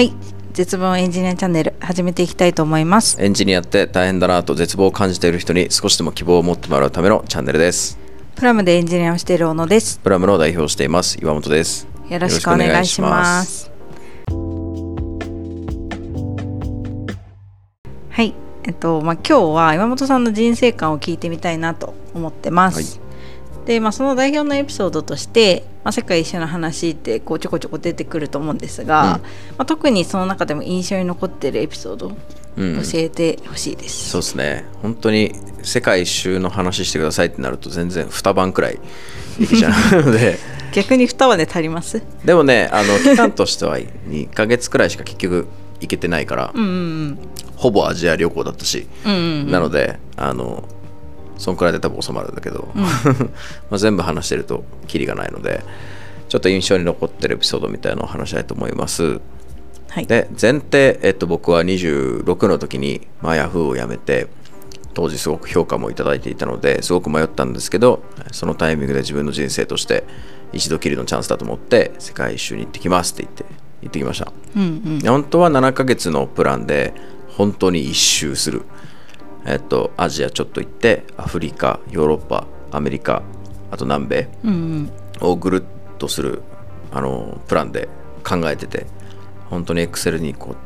はい。絶望エンジニアチャンネル始めていきたいと思います。エンジニアって大変だなと絶望を感じている人に少しでも希望を持ってもらうためのチャンネルです。プラムでエンジニアをしている小野です。プラムの代表をしています。岩本です。よろしくお願いします。はい。えっとまあ今日は岩本さんの人生観を聞いてみたいなと思ってます、はいで、まあ、その代表のエピソードとして、まあ、世界一周の話ってこうちょこちょこ出てくると思うんですが、うん。まあ、特にその中でも印象に残ってるエピソードうん。教えてほしいです、そうですね。本当に世界一周の話してくださいってなると全然2晩くらいいけちゃうの で。逆に2話で足ります？でもねあの期間としては2ヶ月くらいしか結局行けてないから、うんうん。ほぼアジア旅行だったし、うんうんうん。なのであのそんくらいで多分収まるんだけど、まあ全部話してるとキリがないのでちょっと印象に残ってるエピソードみたいなのを話したいと思います。はい。で前提、えっと、僕は26の時に、まあ、ヤフーを辞めて当時すごく評価もいただいていたのですごく迷ったんですけどそのタイミングで自分の人生として一度きりのチャンスだと思って世界一周に行ってきますって言って行ってきました。うんうん。で本当は7ヶ月のプランで本当に一周するえっとアジアちょっと行ってアフリカヨーロッパアメリカあと南米をぐるっとするあのプランで考えてて本当に Excel にこう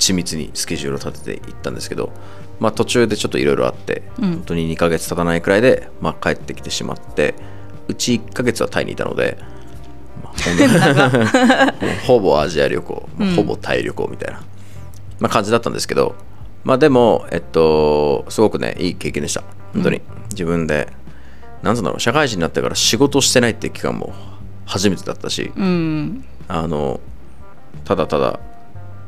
緻密にスケジュールを立てていったんですけど、まあ、途中でちょっといろいろあって、うん。本当に2ヶ月経たないくらいで、まあ、帰ってきてしまってうち1ヶ月はタイにいたので、まあ ほぼアジア旅行、うん。ほぼタイ旅行みたいな、まあ、感じだったんですけどまあでもえっとすごくねいい経験でした。本当に、自分でなんつうんだろう社会人になってから仕事してないっていう期間も初めてだったしうん。あのただただ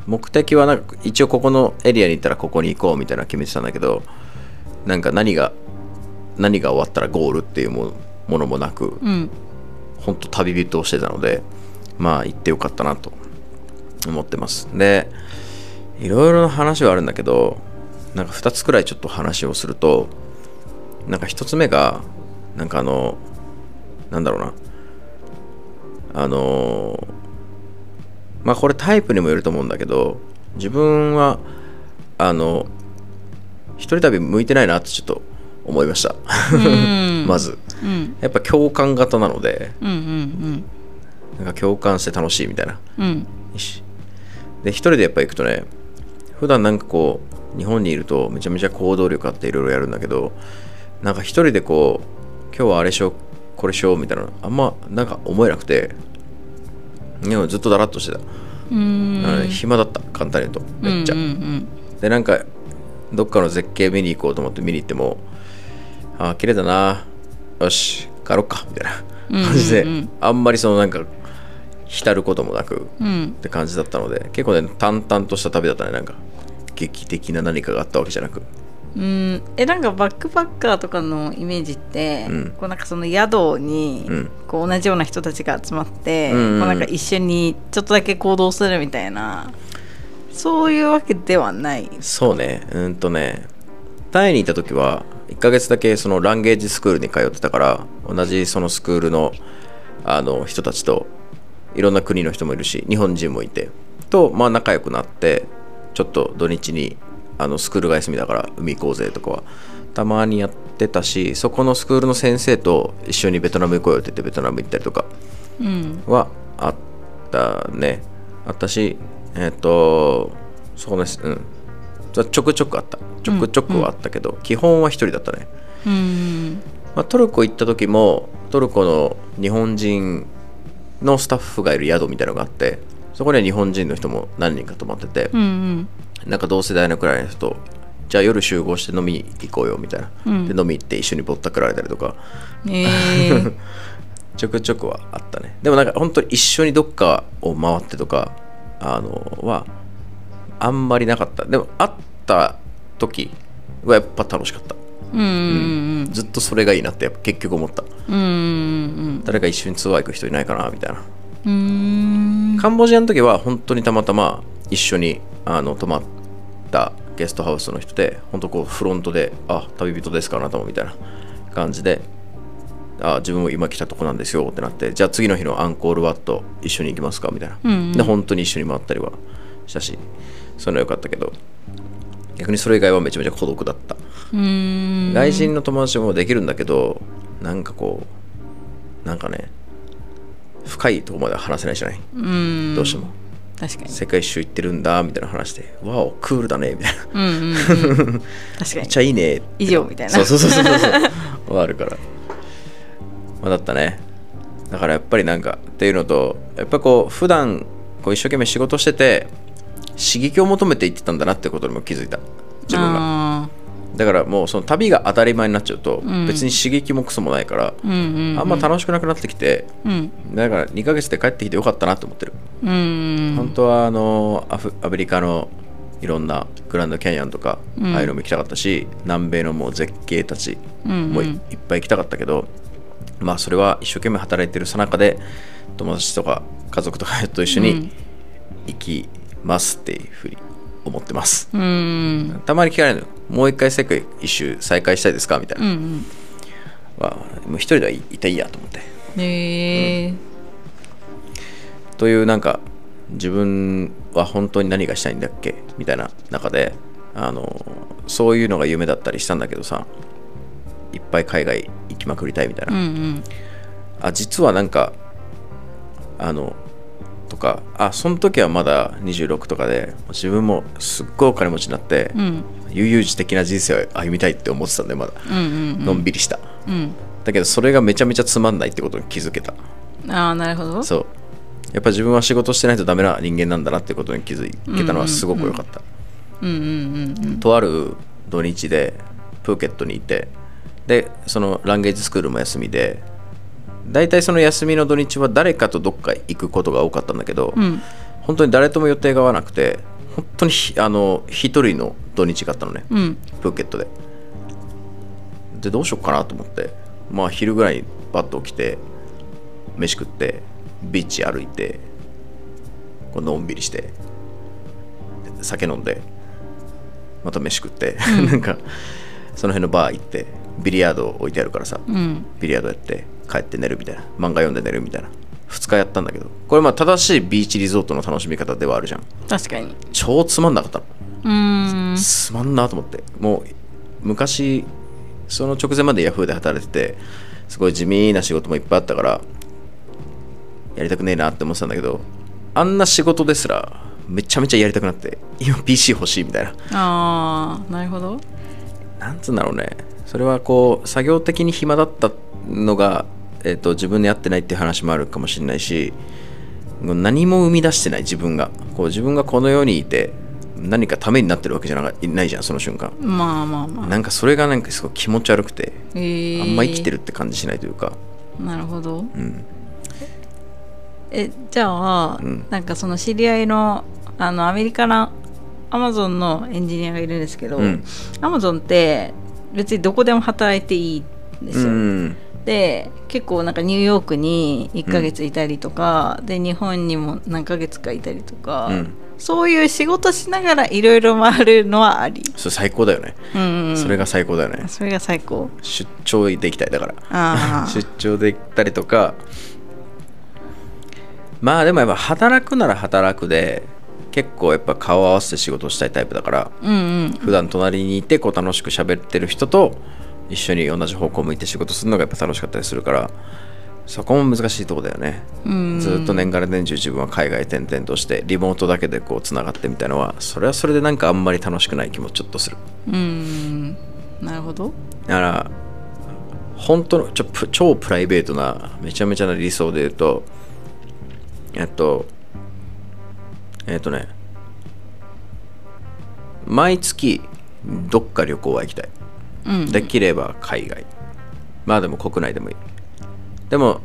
目的はなんか一応ここのエリアに行ったらここに行こうみたいなの決めてたんだけどなんか何が何が終わったらゴールっていうもものもなくうん。本当旅人をしてたのでまあ行ってよかったなと思ってます。でいろいろな話はあるんだけどなんか2つくらいちょっと話をするとなんか1つ目がなんかあのなんだろうな。あのまあこれタイプにもよると思うんだけど自分はあの一人旅向いてないなってちょっと思いました。うん。まず。うん。やっぱ共感型なのでうんうんなんか共感して楽しいみたいな。うん。で一人でやっぱ行くとね普段なんかこう日本にいるとめちゃめちゃ行動力あっていろいろやるんだけどなんか一人でこう今日はあれしようこれしようみたいなのあんまなんか思えなくてでもずっとだらっとしてた、うん。暇だった簡単に言うと。めっちゃ、うんうんでなんかどっかの絶景見に行こうと思って見に行ってもあー綺麗だな。よし帰ろっか。みたいな感じで、うんうん。うんあんまりそのなんか浸ることもなくうんうんって感じだったので結構ね淡々とした旅だったねなんか劇的な何かがあったわけじゃなく？うん。えなんかバックパッカーとかのイメージって、うん。こうなんかその宿に、うん。こう同じような人たちが集まって、うんうんこうなんか一緒にちょっとだけ行動するみたいなそういうわけではない。そうね。うんとねタイにいた時は1ヶ月だけそのランゲージスクールに通ってたから同じそのスクールのあの人たちといろんな国の人もいるし日本人もいてとまあ仲良くなってちょっと土日にあのスクールが休みだから海行こうぜとかはたまにやってたしそこのスクールの先生と一緒にベトナム行こうよって言ってベトナム行ったりとかうんはあったね。あったしえっ、とそうですうん。ちょくちょくあった。ちょくちょくはあったけど、基本は一人だったね、うん。まあ、トルコ行った時もトルコの日本人のスタッフがいる宿みたいなのがあってそこには日本人の人も何人か泊まってて、うんうん。なんか同世代のくらいの人とじゃあ夜集合して飲みに行こうよみたいな、うん。で飲み行って一緒にぼったくられたりとか。えー、ちょくちょくはあったね。でもなんか本当に一緒にどっかを回ってとかあのはあんまりなかった。でも会った時はやっぱ楽しかった。うんうんずっとそれがいいなって結局思った。うんうん誰か一緒にツアー行く人いないかなみたいな。うんカンボジアの時は本当にたまたま一緒にあの泊まったゲストハウスの人で本当こうフロントで「あ旅人ですかあなたも」みたいな感じであ自分も今来たとこなんですよってなってじゃあ次の日のアンコールワット一緒に行きますかみたいな、うんうん。で本当に一緒に回ったりはしたしそういうのは良かったけど逆にそれ以外はめちゃめちゃ孤独だった、うーん。外人の友達もできるんだけどなんかこうなんかね深いところまでは話せないじゃない、うん。どうしても。確かに。世界一周行ってるんだみたいな話で「わおクールだね」みたいな。うんうん、うん、確かめっにちゃいいね。以上みたいな。そうそうそうそうそう。はあるからまあだったね。だからやっぱりなんかっていうのとやっぱこう普段こう一生懸命仕事してて刺激を求めていってたんだなってことにも気づいた。自分が。あだからもうその旅が当たり前になっちゃうとん。別に刺激もクソもないから、あんま楽しくなくなってきてうん。だから2ヶ月で帰ってきてよかったなと思ってる、うん本当はあのアフアメリカのいろんなグランドキャニオンとか、うん。ああいうのも行きたかったし南米のもう絶景たちうんもういいっぱい行きたかったけど、まあそれは一生懸命働いてるさなかで友達とか家族とかと一緒にうん。行きますっていうふうに思ってます、うん。たまに聞かれるのよ。もう一回世界一周再開したいですか？みたいな、うんうん。はもう一人ではいいたいいやと思って。へえ。というなんか自分は本当に何がしたいんだっけ？みたいな中であのそういうのが夢だったりしたんだけどさいっぱい海外行きまくりたいみたいな、うんうん。あ実はなんかあのとかあその時はまだ26とかで自分もすっごいお金持ちになって、うん。悠々自適な人生を歩みたいって思ってたんでまだ、うんうんのんびりした。うん。だけどそれがめちゃめちゃつまんないってことに気づけた。ああなるほど。そう。やっぱ自分は仕事してないとダメな人間なんだなってことに気づけたのはすごく良かった、うんうんうんうん。とある土日でプーケットにいてでそのランゲージスクールも休みで大体その休みの土日は誰かとどっか行くことが多かったんだけど、うん。本当に誰とも予定が合わなくて本当にひあの一人の土日があったのね、うん。プーケットで。でどうしよっかなと思ってまあ昼ぐらいにバッと起きて飯食ってビーチ歩いてこうのんびりして酒飲んでまた飯食って、なんかその辺のバー行ってビリヤード置いてあるからさ、うん。ビリヤードやって帰って寝るみたいな。漫画読んで寝るみたいな。2日やったんだけど。これまあ正しいビーチリゾートの楽しみ方ではあるじゃん。確かに。超つまんなかった。のうーん。つまんなと思って。もう昔その直前までヤフーで働いててすごい地味な仕事もいっぱいあったからやりたくねえなって思ってたんだけどあんな仕事ですらめちゃめちゃやりたくなって今 PC 欲しいみたいな。ああなるほど。なんつうんだろうね。それはこう作業的に暇だったのが、えー、と自分に合ってないっていう話もあるかもしれないし何も生み出してない自分が。こう自分がこの世にいて何かためになってるわけじゃないないじゃんその瞬間。まあまあまあ。なんかそれがなんかすごい気持ち悪くてえ。ー、あんま生きてるって感じしないというか、なるほど。うん、えじゃあ、ん。なんかその知り合いのあのアメリカのアマゾンのエンジニアがいるんですけど、うん。アマゾンって別にどこでも働いていいんですうよ、んで結構なんかニューヨークに1ヶ月いたりとか、で日本にも何ヶ月かいたりとか、うん。そういう仕事しながらいろいろ回るのはあり、それ最高だよね、うんうん、それが最高だよね。それが最高。出張で行きたいだから。あ 出張で行ったりとか。まあでもやっぱ働くなら働くで結構やっぱ顔合わせて仕事をしたいタイプだから。あうんうん。普段隣にいてこう楽しく喋ってる人と一緒に同じ方向向いて仕事するのがやっぱ楽しかったりするからそこも難しいとこだよね、うん。ずっと年がら年中自分は海外転々としてリモートだけでこうつながってみたいのはそれはそれでなんかあんまり楽しくない気もちょっとする。うん。なるほど。だから本当のちょプ超プライベートなめちゃめちゃな理想で言うとえっとえっとね毎月どっか旅行は行きたいうん。できれば海外。まあでも国内でもいい。でも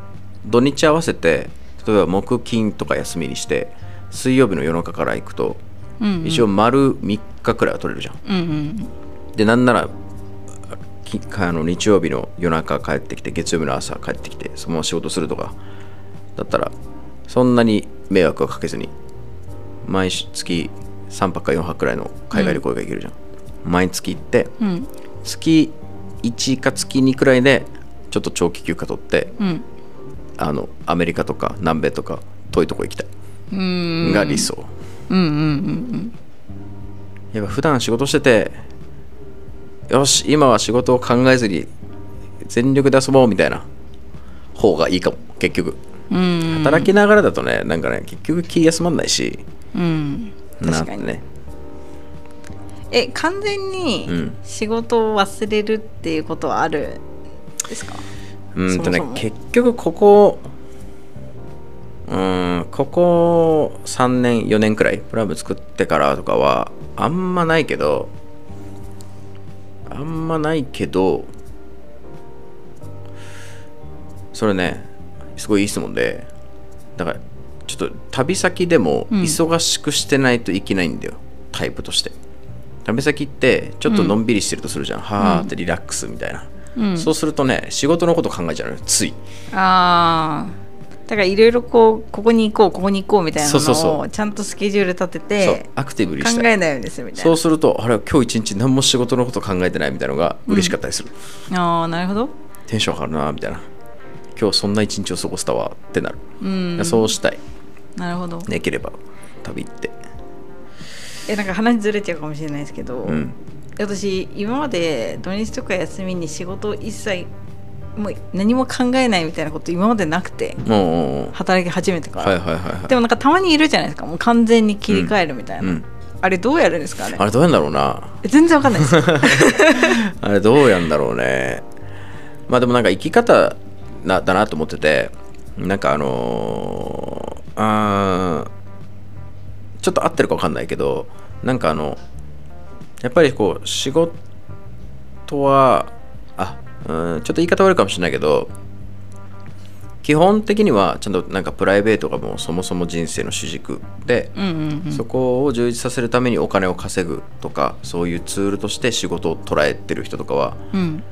土日合わせて例えば木金とか休みにして水曜日の夜中から行くとうん一応丸3日くらいは取れるじゃん。うんうん。でなんならきあの日曜日の夜中帰ってきて月曜日の朝帰ってきてそのまま仕事するとかだったらそんなに迷惑はかけずに毎月3泊か4泊くらいの海外旅行が行けるじゃん、毎月行ってうん月1か月2くらいでちょっと長期休暇取ってうん。あのアメリカとか南米とか遠いとこ行きたい。うん。が理想、うんうんうんやっぱ普段仕事しててよし今は仕事を考えずに全力で遊ぼうみたいな方がいいかも結局。うんうん働きながらだとねなんかね結局気休まんないし。うん。確かにねえ完全うにん。仕事を忘れるっていうことはあるんですか、うんとね結局ここうんここ3年4年くらいプラム作ってからとかはあんまないけどあんまないけどそれねすごいいい質問でだからちょっと旅先でもうん。忙しくしてないといけないんだよ、タイプとして旅先ってちょっとのんびりしてるとするじゃん、はーってリラックスみたいな、うん、そうするとね仕事のこと考えちゃうのよ。つい。ああだからいろいろこうここに行こうここに行こうみたいなそうそうそのをちゃんとスケジュール立ててアクティブに考えないようにするみたいな。そうするとあれ今日一日何も仕事のこと考えてないみたいなのが嬉しかったりする、ああなるほど。テンション上がるなみたいな。今日そんな一日を過ごせたわってなる、うん。そうしたい。なるほど。できれば旅行ってえなんか話ずれちゃうかもしれないですけど、うん。私今まで土日とか休みに仕事を一切もう何も考えないみたいなこと今までなくて働き始めてから、はいはいはいはい。でもなんかたまにいるじゃないですかもう完全に切り替えるみたいな、うんあれどうやるんですかねあれどうやんだろうな。え全然わかんないです。あれどうやんだろうね。まあでもなんか生き方なだなと思っててなんかあのーあーちょっと合ってるか分かんないけどなんかあのやっぱりこう仕事はあうんちょっと言い方悪いかもしれないけど基本的にはちゃんとなんかプライベートがもうそもそも人生の主軸で、そこを充実させるためにお金を稼ぐとかそういうツールとして仕事を捉えてる人とかはうん。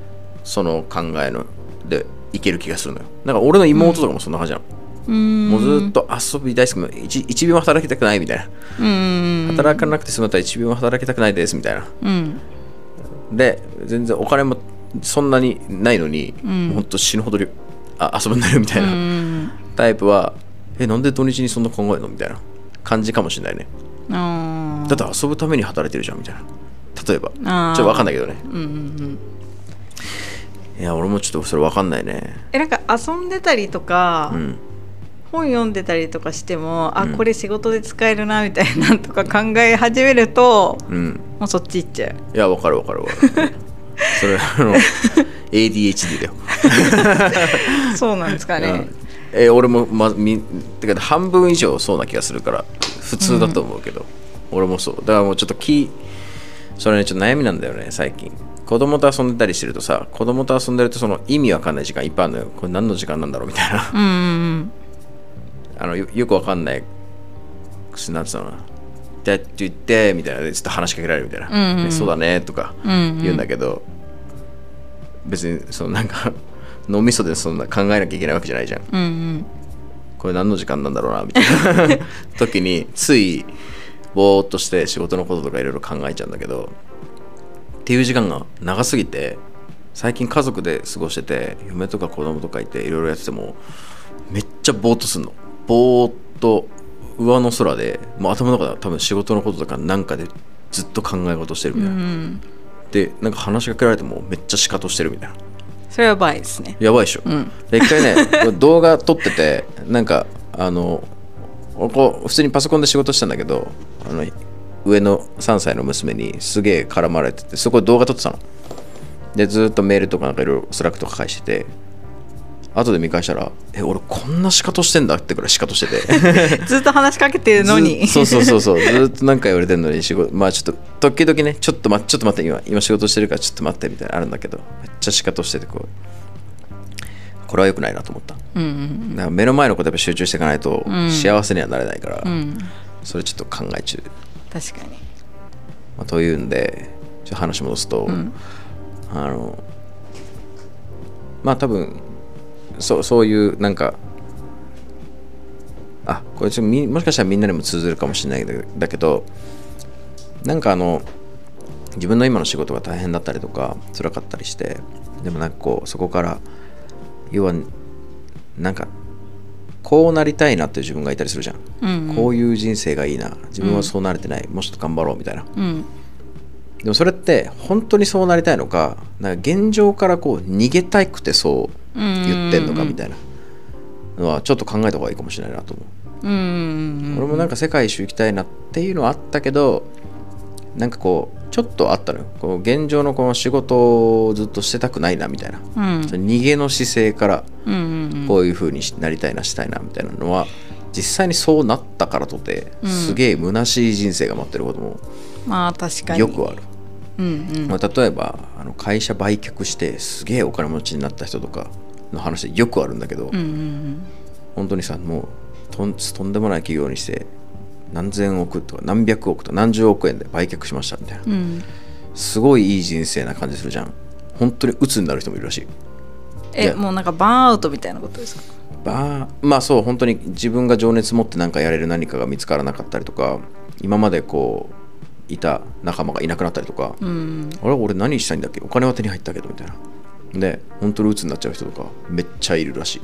その考えのでいける気がするのよ。なんか俺の妹とかもそんな感じなの、うーんもうずっと遊び大好き。もう一一秒も働きたくないみたいな。働かなくて済むったら一秒も働きたくないですみたいな。うん。で全然お金もそんなにないのに、うほんと死ぬほどりあ遊んでるみたいなん。タイプはえなんで土日にそんな考えるのみたいな感じかもしれないね。だって遊ぶために働いてるじゃんみたいな。例えば。ちょっと分かんないけどね。うんうんうん。いや俺もちょっとそれ分かんないね。えなんか遊んでたりとか、うん本読んでたりとかしてもあうん。これ仕事で使えるなみたいなとか考え始めるとうん。もうそっち行っちゃう。いや分かる分かる分かる。それあの ADHD だよ、そうなんですかね。うん。え俺も、ま、みてか半分以上そうな気がするから普通だと思うけど、俺もそう。だからもうちょっと気それねちょっと悩みなんだよね最近。子供と遊んでたりしてるとさ子供と遊んでるとその意味わかんない時間いっぱいあるのよ。これ何の時間なんだろうみたいな。うんうんあのよよくわかんないなんつうの。かな「だって言って」みたいな。でちょっと話しかけられるみたいな「うんうん。ねそうだね」とかうんうん。言うんだけど、別にそのなんか 脳みそでそんな考えなきゃいけないわけじゃないじゃん。うんうん。これ何の時間なんだろうなみたいな。時についぼーっとして仕事のこととかいろいろ考えちゃうんだけどっていう時間が長すぎて最近家族で過ごしてて嫁とか子供とかいていろいろやっててもめっちゃぼーっとすんのぼーっと上の空でもう頭の中では多分仕事のこととかなんかでずっと考え事してるみうたいな、んでなんか話しかけられてもめっちゃシカトしてるみたいな。それはやばいですね。やばいでしょ、うん。で一回ね 動画撮っててなんかあの俺こう普通にパソコンで仕事したんだけどあの上の3歳の娘にすげえ絡まれててそこで動画撮ってたの。でずっとメールとかなんかいろいろスラックとか返してて後で見返したら「え俺こんなシカトしてんだ」ってくらいシカトしてて。ずっと話しかけてるのに。ずそうそうそうそう。ずっと何か言われてんのに仕事まあちょっと時々ねちょっと待ってちょっと待って今今仕事してるからちょっと待ってみたいなのあるんだけどめっちゃシカトしててこうこれは良くないなと思った。うんうんだから目の前のことやっぱ集中していかないとうん。幸せにはなれないから、うん。それちょっと考え中、確かに。まあ、というんでちょっと話戻すと、ん。あのまあ多分そうそういうなんかあこれちょっとみもしかしたらみんなにも通ずるかもしれないけどだけどなんかあの自分の今の仕事が大変だったりとか辛かったりしてでもなんかこうそこから要はなんかこうなりたいなって自分がいたりするじゃん、うんこういう人生がいいな。自分はそうなれてない、もうちょっと頑張ろうみたいな。うん。でもそれって本当にそうなりたいのかなんか現状からこう逃げたくてそう言ってんのかみたいな。のはちょっと考えた方がいいかもしれないなと思う、うん。うん俺もなんか世界一周行きたいなっていうのはあったけどなんかこうちょっとあったのよ。この現状のこの仕事をずっとしてたくないなみたいな、うん。逃げの姿勢からこういう風になりたいなしたいなみたいなのは実際にそうなったからとてすげえ虚しい人生が待ってることもまあ確かに。よくある、うんうん。まあ、例えばあの会社売却してすげえお金持ちになった人とかの話でよくあるんだけど、うんうん本当にさもうとんとんでもない企業にして何千億とか何百億とか何十億円で売却しましたみたいな、うん。うんすごいいい人生な感じするじゃん。本当に鬱になる人もいるらしい。えもうなんかバーンアウトみたいなことですか？ばまあそう本当に自分が情熱持って何かやれる何かが見つからなかったりとか今までこういた仲間がいなくなったりとか、うん。あれ俺何したいんだっけ？お金は手に入ったけどみたいなで本当に鬱になっちゃう人とかめっちゃいるらしい。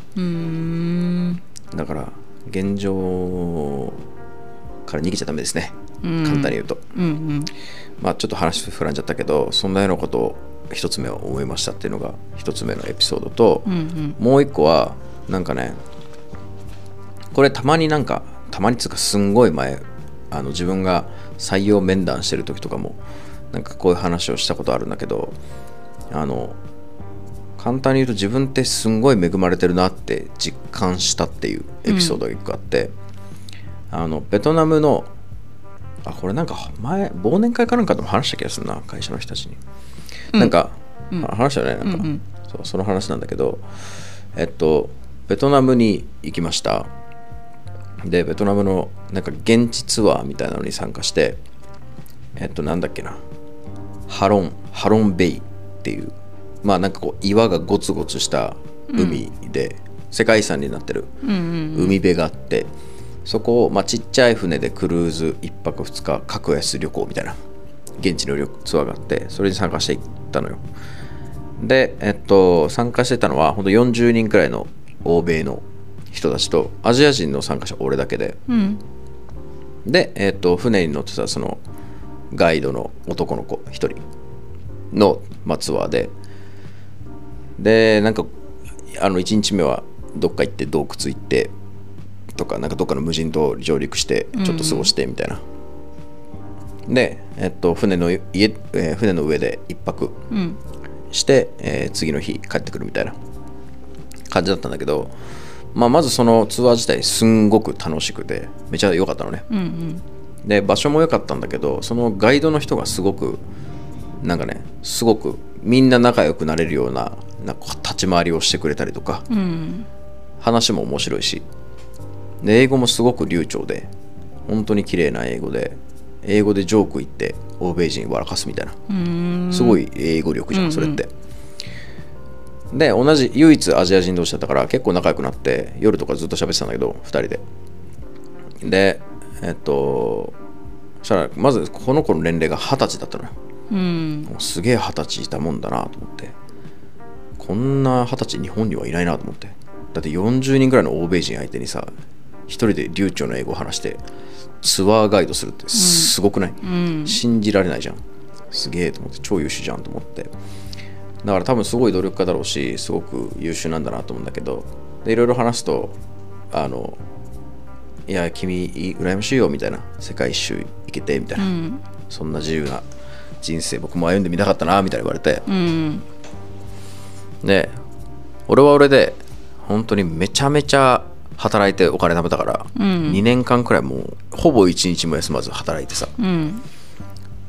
だから現状から逃げちゃダメですね、うん。簡単に言うと。うんうん。まあちょっと話膨らんじゃったけどそんなようなことを一つ目は思いましたっていうのが一つ目のエピソードと、うんうん。もう一個はなんかねこれたまになんかたまにつうかすんごい前あの自分が採用面談してる時とかもなんかこういう話をしたことあるんだけどあの簡単に言うと自分ってすんごい恵まれてるなって実感したっていうエピソードが一個あって、あのベトナムのあこれなんか前忘年会かなんかでも話した気がするな会社の人たちに、なんか、あ話したよねなんか、うんうん。そうその話なんだけどえっとベトナムに行きました。でベトナムのなんか現地ツアーみたいなのに参加してえっとなんだっけな。ハロンハロンベイっていうまあなんかこう岩がゴツゴツした海で、世界遺産になってる海辺があってそこを、まあ、ちっちゃい船でクルーズ1泊2日格安旅行みたいな現地の旅ツアーがあってそれに参加していったのよ。でえっと参加してたのはほんと40人くらいの欧米の人たちとアジア人の参加者俺だけで。うん。で、えっと船に乗ってたそのガイドの男の子1人の、まあ、ツアーででなんかあの1日目はどっか行って洞窟行ってとかなんかどっかの無人島上陸してちょっと過ごしてみたいな、で、えっと、船の家、えー船の上で1泊うん。して、えー次の日帰ってくるみたいな。感じだったんだけど、まあ、まずそのツアー自体すんごく楽しくてめちゃ良かったのね。うんうん。で場所も良かったんだけどそのガイドの人がすごくなんかねすごくみんな仲良くなれるようななんか立ち回りをしてくれたりとか。うん。話も面白いし。で英語もすごく流暢で本当に綺麗な英語で英語でジョーク言って欧米人笑かすみたいな。うん。すごい英語力じゃんそれって、で同じ唯一アジア人同士だったから結構仲良くなって夜とかずっと喋ってたんだけど2人で。でえっとそしたらまずこの子の年齢が二十歳だったのよ。うん。すげえ二十歳いたもんだなと思ってこんな二十歳日本にはいないなと思って。だって40人ぐらいの欧米人相手にさ一人で流暢な英語を話してツアーガイドするってすごくない、うん。信じられないじゃん。すげえと思って超優秀じゃんと思って。だから多分すごい努力家だろうしすごく優秀なんだなと思うんだけどでいろいろ話すとあのいや君羨ましいよみたいな世界一周行けてみたいな、うん。そんな自由な人生僕も歩んでみたかったなみたいな言われて。うんで俺は俺で本当にめちゃめちゃ働いてお金貯めたから、うん。2年間くらいもうほぼ1日も休まず働いてさ。うん。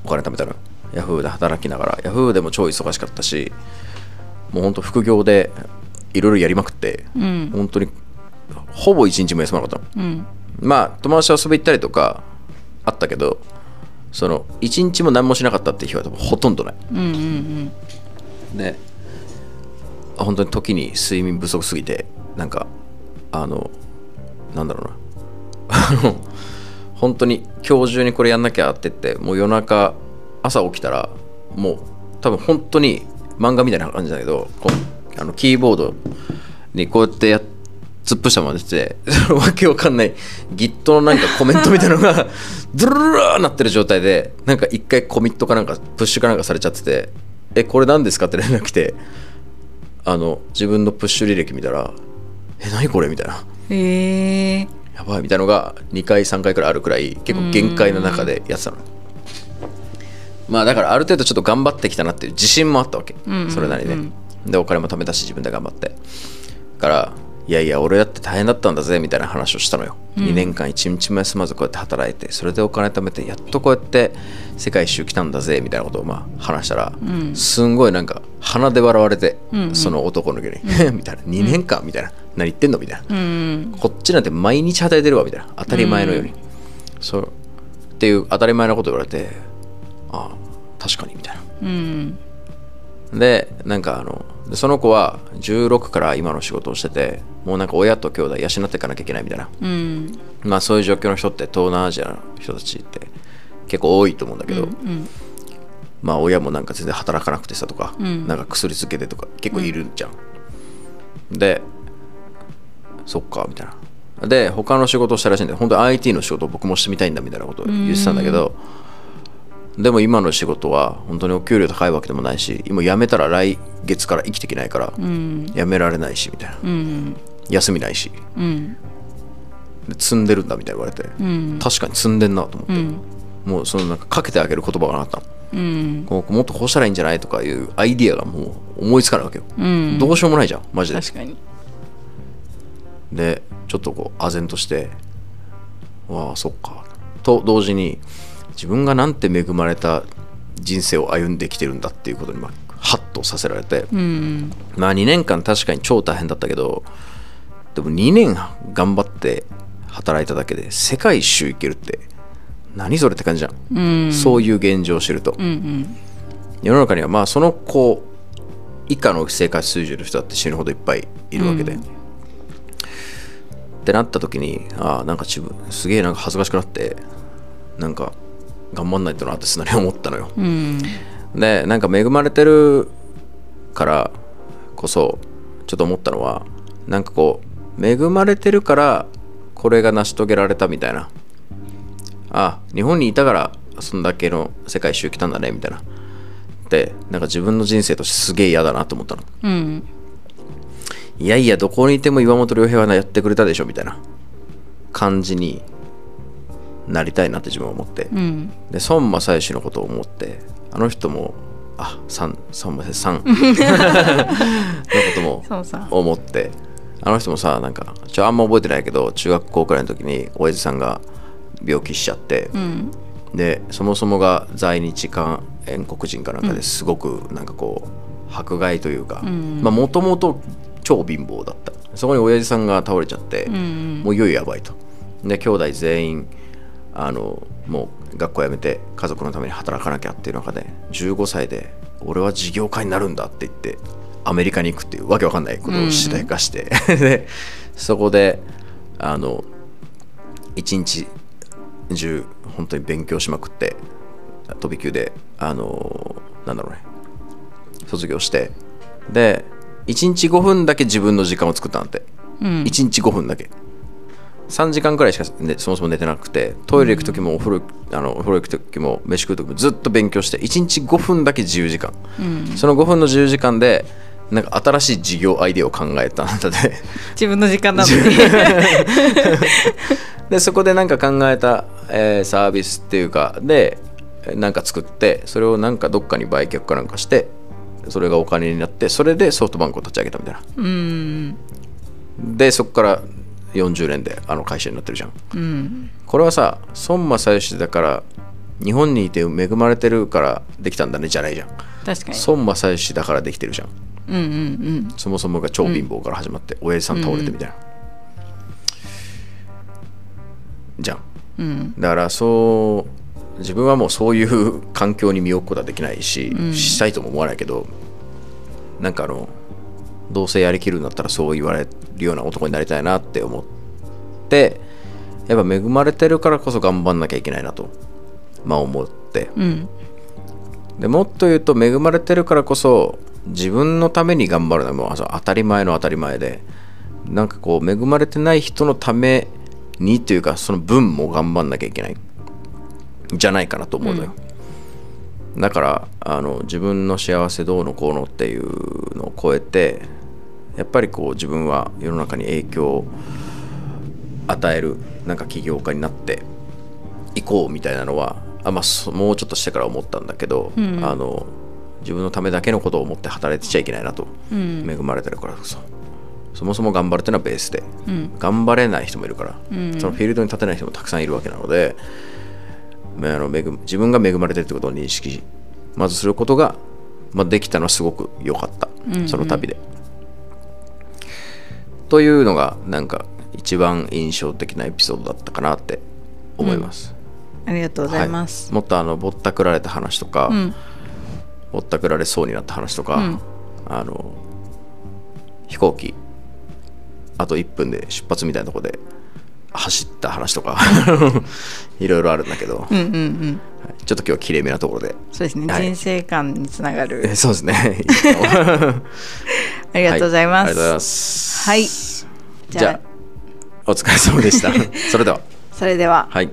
お金貯めたのヤフーで働きながらヤフーでも超忙しかったしもうほんと副業でいろいろやりまくってうん。本当にほぼ1日も休まなかったの。うん。まあ友達と遊び行ったりとかあったけどその1日も何もしなかったっていう日は多分ほとんどない。うんうん。で本当に時に睡眠不足すぎてなんかあのなんだろうな あの本当に今日中にこれやんなきゃって言ってもう夜中朝起きたらもう多分本当に漫画みたいな感じだけどこうあのキーボードにこうやってや突っ伏したまま出てて そのわけわかんない Git のなんかコメントみたいなのがドゥルルルーなってる状態でなんか一回コミットかなんかプッシュかなんかされちゃってて「えこれ何ですか?」って連絡来てあの自分のプッシュ履歴見たら「え何これ?」みたいな。へえやばいみたいなのが2回3回くらいあるくらい結構限界の中でやってたの。まあだからある程度ちょっと頑張ってきたなっていう自信もあったわけ、うんそれなりで、でお金も貯めたし自分で頑張って。だからいやいや俺だって大変だったんだぜみたいな話をしたのよ、2年間一日も休まずこうやって働いてそれでお金貯めてやっとこうやって世界一周来たんだぜみたいなことをまあ話したら、すんごいなんか鼻で笑われて、その男の子に「みたいな。2年間みたいな。何言ってんの？みたいな、うんこっちなんて毎日働いてるわみたいな。当たり前のように、そう。っていう当たり前のこと言われてああ確かにみたいうんなでなんかあのでその子は16から今の仕事をしててもうなんか親と兄弟養っていかなきゃいけないみたいな。うん。まあそういう状況の人って東南アジアの人たちって結構多いと思うんだけど、うんまあ親もなんか全然働かなくてさとか、うん。なんか薬漬けてとか結構いるじゃん、でそっかみたいな。で他の仕事をしたらしいんで本当に IT の仕事を僕もしてみたいんだみたいなことを言ってたんだけど、でも今の仕事は本当にお給料高いわけでもないし今辞めたら来月から生きていけないからうん。辞められないしみたいな。うん。休みないし。うん。で積んでるんだみたいに言われて、うん。確かに積んでんなと思って、うん。もうそのなんかかけてあげる言葉がなかった。のうん。こうもっとこうしたらいいんじゃないとかいうアイディアがもう思いつかないわけよ、うん。どうしようもないじゃんマジで。確かに。でちょっとこう唖然としてわあそっか。と同時に自分がなんて恵まれた人生を歩んできてるんだっていうことにまあハッとさせられて、うん。まあ2年間確かに超大変だったけどでも2年頑張って働いただけで世界一周行けるって何それって感じじゃん、うん。そういう現状を知ると、うんうん。世の中にはまあその子以下の生活水準の人だって死ぬほどいっぱいいるわけで、ってなった時にああなんか自分すげえなんか恥ずかしくなってなんか頑張んないとなってすなり思ったのよ。うん。でなんか恵まれてるからこそちょっと思ったのはなんかこう恵まれてるからこれが成し遂げられたみたいな。あ日本にいたからそんだけの世界一周来たんだねみたいな。でなんか自分の人生としてすげえ嫌だなと思ったの。うん。いやいやどこにいても岩本良平はやってくれたでしょみたいな感じになりたいなって自分は思って、うん。で孫正義のことを思ってあの人もあさん孫正義さん。のことも思って。あの人もさなんかちょあんま覚えてないけど中学校くらいの時に親父さんが病気しちゃって、うん。でそもそもが在日韓国人かなんかですごくなんかこう迫害というかん。まあもともと超貧乏だった。そこに親父さんが倒れちゃって、うん。もういよいよやばいと。で兄弟全員あのもう学校辞めて家族のために働かなきゃっていう中で15歳で俺は事業家になるんだって言ってアメリカに行くっていうわけわかんないことを次第化して、でそこであの一日中本当に勉強しまくって飛び級であのなんだろうね卒業してで1日5分だけ自分の時間を作ったんだって、うん。1日5分だけ3時間くらいしか、ね、そもそも寝てなくてトイレ行く時もお風呂あのお風呂行く時も飯食う時もずっと勉強して1日5分だけ自由時間、うん。その5分の自由時間でなんか新しい事業アイデアを考えたんだって。自分の時間なのに。でそこでなんか考えた、えーサービスっていうかでなんか作ってそれをなんかどっかに売却かなんかしてそれがお金になってそれでソフトバンクを立ち上げたみたいな。うん。でそこから40年であの会社になってるじゃん。うん。これはさ孫正義だから日本にいて恵まれてるからできたんだねじゃないじゃん。確かに。孫正義だからできてるじゃん。うんうんそもそもが超貧乏から始まって、親父さん倒れてみたいな、じゃんうん。うん。だからそう自分はもうそういう環境に身を置くことはできないし、うん。したいとも思わないけどなんかあのどうせやりきるんだったらそう言われるような男になりたいなって思ってやっぱ恵まれてるからこそ頑張んなきゃいけないなとまあ思って。うん。でもっと言うと恵まれてるからこそ自分のために頑張るのはもう当たり前の当たり前でなんかこう恵まれてない人のためにというかその分も頑張んなきゃいけないじゃないかなと思うのよ、だからあの自分の幸せどうのこうのっていうのを超えてやっぱりこう自分は世の中に影響を与えるなんか起業家になっていこうみたいなのはあ、まあ、そもうちょっとしてから思ったんだけど、うん。あの自分のためだけのことを思って働いてちゃいけないなと、うん。恵まれてるからこそ。そもそも頑張るっていうのはベースでうん。頑張れない人もいるから、うん。そのフィールドに立てない人もたくさんいるわけなので、まああの恵む自分が恵まれてるってことを認識まずすることが、まあ、できたのはすごく良かった、うんうん。その旅で。というのがなんか一番印象的なエピソードだったかなって思います。ありがとうございます、はい。もっとあのぼったくられた話とか、うん。ぼったくられそうになった話とか、うん。あの飛行機あと1分で出発みたいなとこで走った話とか いろいろあるんだけど、うんうんうん。はい。ちょっと今日はきれいめなところで。そうですね、はい。人生観につながる。えそうですね いいかもありがとうございます、はありがとうございます。はい。じゃあお疲れ様でした。それでは。それでは。はい